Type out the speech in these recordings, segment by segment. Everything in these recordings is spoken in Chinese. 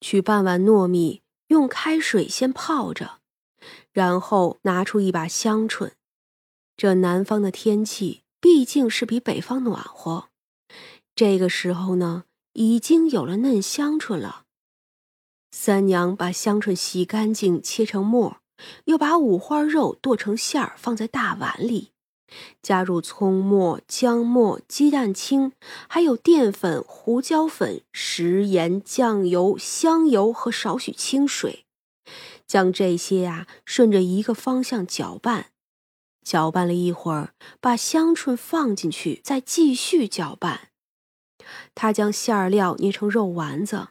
取半碗糯米，用开水先泡着，然后拿出一把香椿。这南方的天气毕竟是比北方暖和，这个时候呢，已经有了嫩香椿了。三娘把香椿洗干净，切成末，又把五花肉剁成馅儿，放在大碗里。加入葱末、姜末、鸡蛋清，还有淀粉、胡椒粉、食盐、酱油、香油和少许清水，将这些呀顺着一个方向搅拌。搅拌了一会儿，把香椿放进去，再继续搅拌。他将馅儿料捏成肉丸子，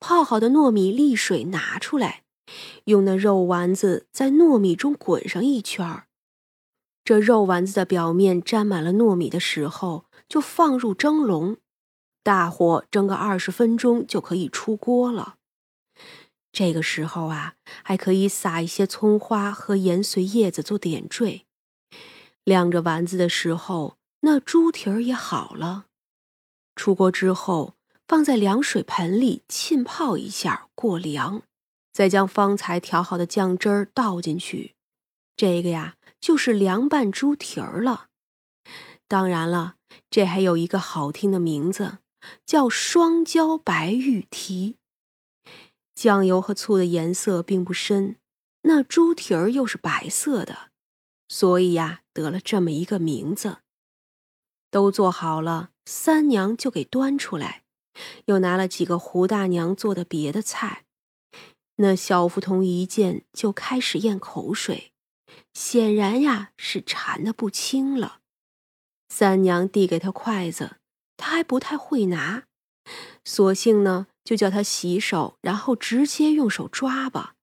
泡好的糯米沥水拿出来，用那肉丸子在糯米中滚上一圈儿。这肉丸子的表面沾满了糯米的时候，就放入蒸笼，大火蒸个二十分钟就可以出锅了。这个时候啊，还可以撒一些葱花和盐碎叶子做点缀。晾着丸子的时候，那猪蹄儿也好了。出锅之后，放在凉水盆里浸泡一下过凉，再将方才调好的酱汁儿倒进去。这个呀。就是凉拌猪蹄儿了。当然了，这还有一个好听的名字，叫双椒白玉蹄。酱油和醋的颜色并不深，那猪蹄儿又是白色的，所以呀，得了这么一个名字。都做好了，三娘就给端出来，又拿了几个胡大娘做的别的菜。那小福童一见就开始咽口水。显然呀，是馋的不轻了。三娘递给他筷子，他还不太会拿，索性呢就叫他洗手，然后直接用手抓吧。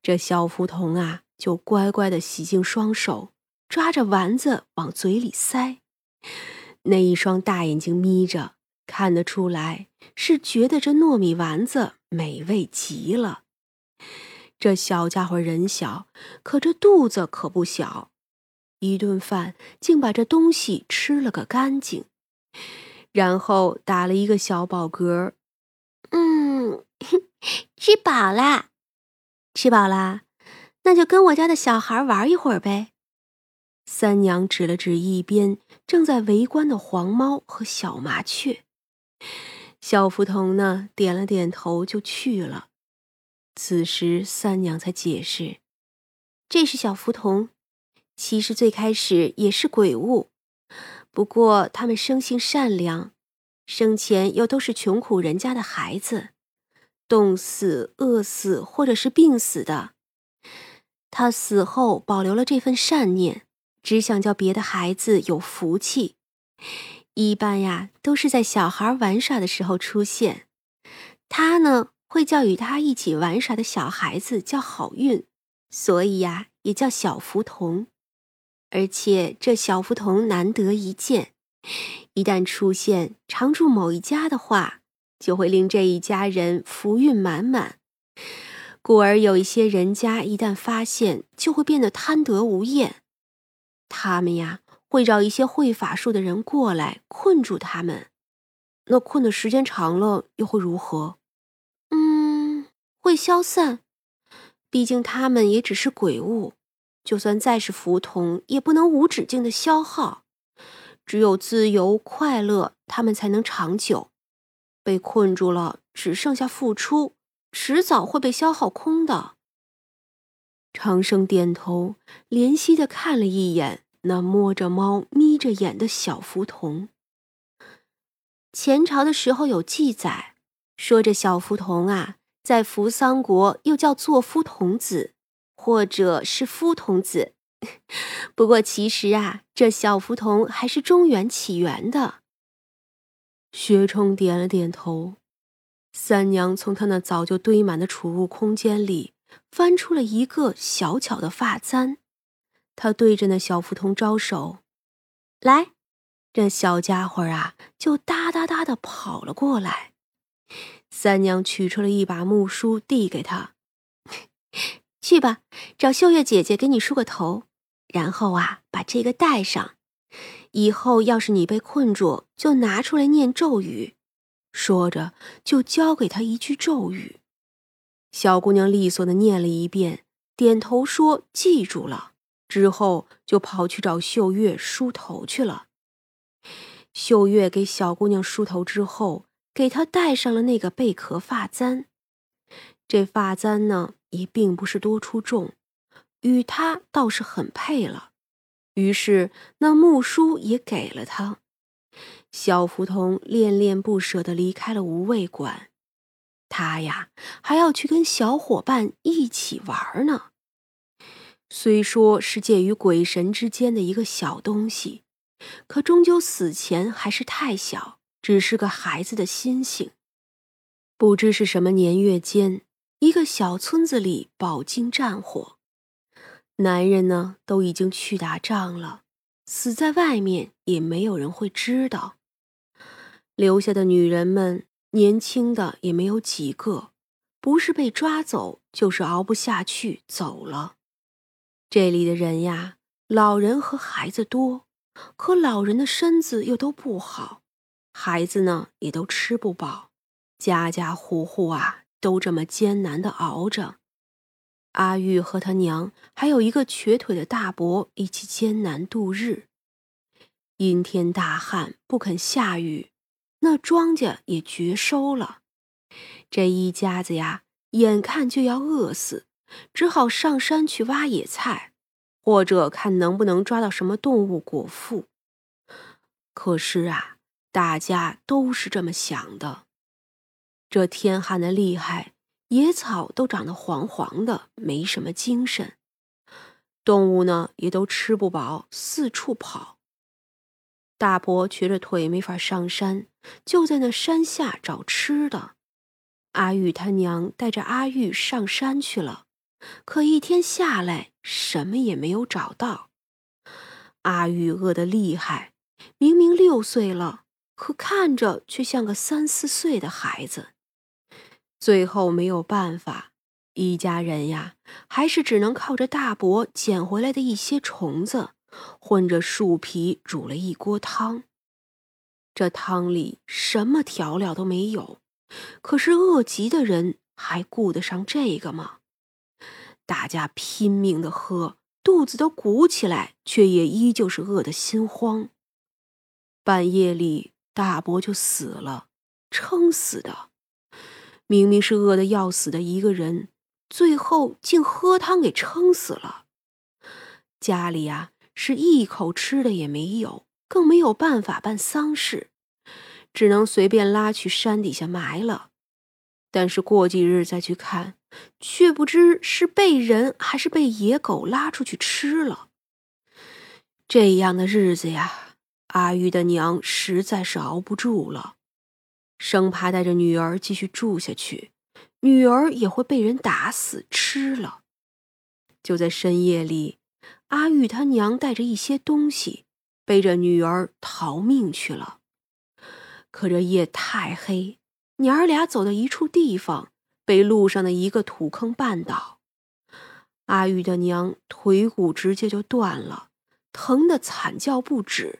这小福童啊，就乖乖的洗净双手，抓着丸子往嘴里塞。那一双大眼睛眯着，看得出来是觉得这糯米丸子美味极了。这小家伙人小，可这肚子可不小，一顿饭竟把这东西吃了个干净，然后打了一个小饱嗝。嗯，吃饱啦，吃饱啦，那就跟我家的小孩玩一会儿呗。三娘指了指一边正在围观的黄猫和小麻雀，小福童呢点了点头就去了。此时，三娘才解释：“这是小福童，其实最开始也是鬼物，不过他们生性善良，生前又都是穷苦人家的孩子，冻死、饿死或者是病死的。他死后保留了这份善念，只想叫别的孩子有福气。一般呀，都是在小孩玩耍的时候出现。他呢？”会叫与他一起玩耍的小孩子叫好运，所以呀，也叫小福童。而且这小福童难得一见，一旦出现常住某一家的话，就会令这一家人福运满满。故而有一些人家一旦发现，就会变得贪得无厌。他们呀，会找一些会法术的人过来困住他们。那困的时间长了，又会如何？会消散，毕竟他们也只是鬼物，就算再是福童，也不能无止境的消耗。只有自由快乐，他们才能长久。被困住了，只剩下付出，迟早会被消耗空的。长生点头，怜惜的看了一眼那摸着猫、眯着眼的小福童。前朝的时候有记载，说这小福童啊。在扶桑国又叫做夫童子，或者是夫童子。不过其实啊，这小福童还是中原起源的。薛冲点了点头。三娘从他那早就堆满的储物空间里翻出了一个小巧的发簪，他对着那小福童招手：“来。”这小家伙啊，就哒哒哒的跑了过来。三娘取出了一把木梳，递给他：“ 去吧，找秀月姐姐给你梳个头，然后啊，把这个戴上。以后要是你被困住，就拿出来念咒语，说着就教给他一句咒语。小姑娘利索的念了一遍，点头说记住了。之后就跑去找秀月梳头去了。秀月给小姑娘梳头之后，给他戴上了那个贝壳发簪。这发簪呢，也并不是多出众，与他倒是很配了。于是那木梳也给了他。小福童恋恋不舍地离开了无味馆。他呀，还要去跟小伙伴一起玩呢。虽说是介于鬼神之间的一个小东西，可终究死前还是太小，只是个孩子的心性。不知是什么年月间，一个小村子里饱经战火，男人呢都已经去打仗了，死在外面也没有人会知道。留下的女人们，年轻的也没有几个，不是被抓走，就是熬不下去走了。这里的人呀，老人和孩子多，可老人的身子又都不好，孩子呢也都吃不饱，家家户户啊都这么艰难的熬着。阿玉和他娘还有一个瘸腿的大伯一起艰难度日，阴天大旱，不肯下雨。那庄稼也绝收了，这一家子呀，眼看就要饿死，只好上山去挖野菜，或者看能不能抓到什么动物果腹。可是啊，大家都是这么想的。这天旱的厉害，野草都长得黄黄的，没什么精神，动物呢也都吃不饱，四处跑。大伯瘸着腿没法上山，就在那山下找吃的。阿玉他娘带着阿玉上山去了，可一天下来什么也没有找到。阿玉饿得厉害，明明六岁了，可看着却像个三四岁的孩子。最后没有办法，一家人呀，还是只能靠着大伯捡回来的一些虫子。混着树皮煮了一锅汤，这汤里什么调料都没有，可是饿极的人还顾得上这个吗？大家拼命的喝，肚子都鼓起来，却也依旧是饿得心慌。半夜里，大伯就死了，撑死的。明明是饿得要死的一个人，最后竟喝汤给撑死了。家里呀。是一口吃的也没有，更没有办法办丧事，只能随便拉去山底下埋了。但是过几日再去看，却不知是被人还是被野狗拉出去吃了。这样的日子呀，阿玉的娘实在是熬不住了，生怕带着女儿继续住下去，女儿也会被人打死吃了。就在深夜里。阿玉他娘带着一些东西，背着女儿逃命去了。可这夜太黑，娘儿俩走到一处地方，被路上的一个土坑绊倒。阿玉的娘腿骨直接就断了，疼得惨叫不止。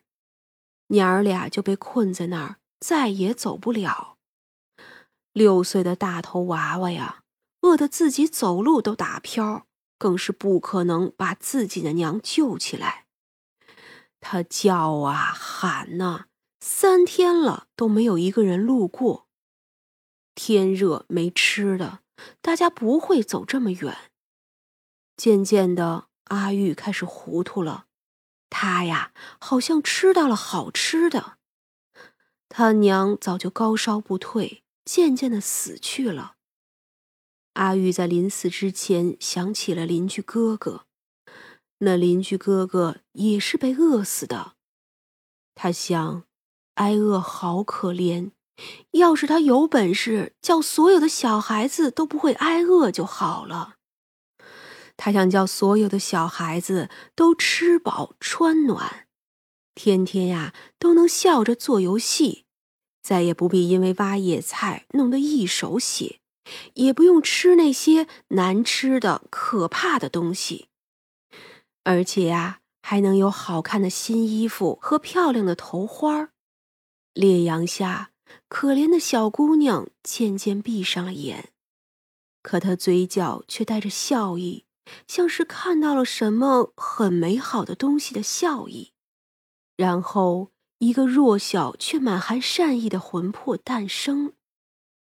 娘儿俩就被困在那儿，再也走不了。六岁的大头娃娃呀，饿得自己走路都打飘。更是不可能把自己的娘救起来。他叫啊喊呐，三天了都没有一个人路过。天热没吃的，大家不会走这么远。渐渐的，阿玉开始糊涂了。他呀，好像吃到了好吃的。他娘早就高烧不退，渐渐的死去了。阿玉在临死之前想起了邻居哥哥，那邻居哥哥也是被饿死的。他想，挨饿好可怜，要是他有本事，叫所有的小孩子都不会挨饿就好了。他想叫所有的小孩子都吃饱穿暖，天天呀都能笑着做游戏，再也不必因为挖野菜弄得一手血。也不用吃那些难吃的、可怕的东西，而且呀，还能有好看的新衣服和漂亮的头花烈阳下，可怜的小姑娘渐渐闭上了眼，可她嘴角却带着笑意，像是看到了什么很美好的东西的笑意。然后，一个弱小却满含善意的魂魄诞生。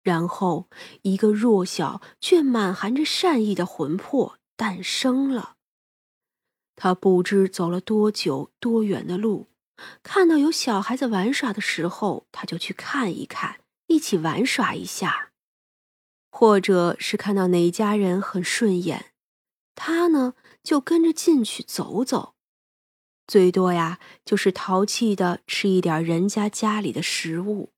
然后，一个弱小却满含着善意的魂魄诞生了。他不知走了多久、多远的路。看到有小孩子玩耍的时候，他就去看一看，一起玩耍一下；或者是看到哪家人很顺眼，他呢就跟着进去走走。最多呀，就是淘气的吃一点人家家里的食物，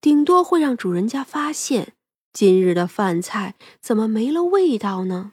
顶多会让主人家发现今日的饭菜怎么没了味道呢？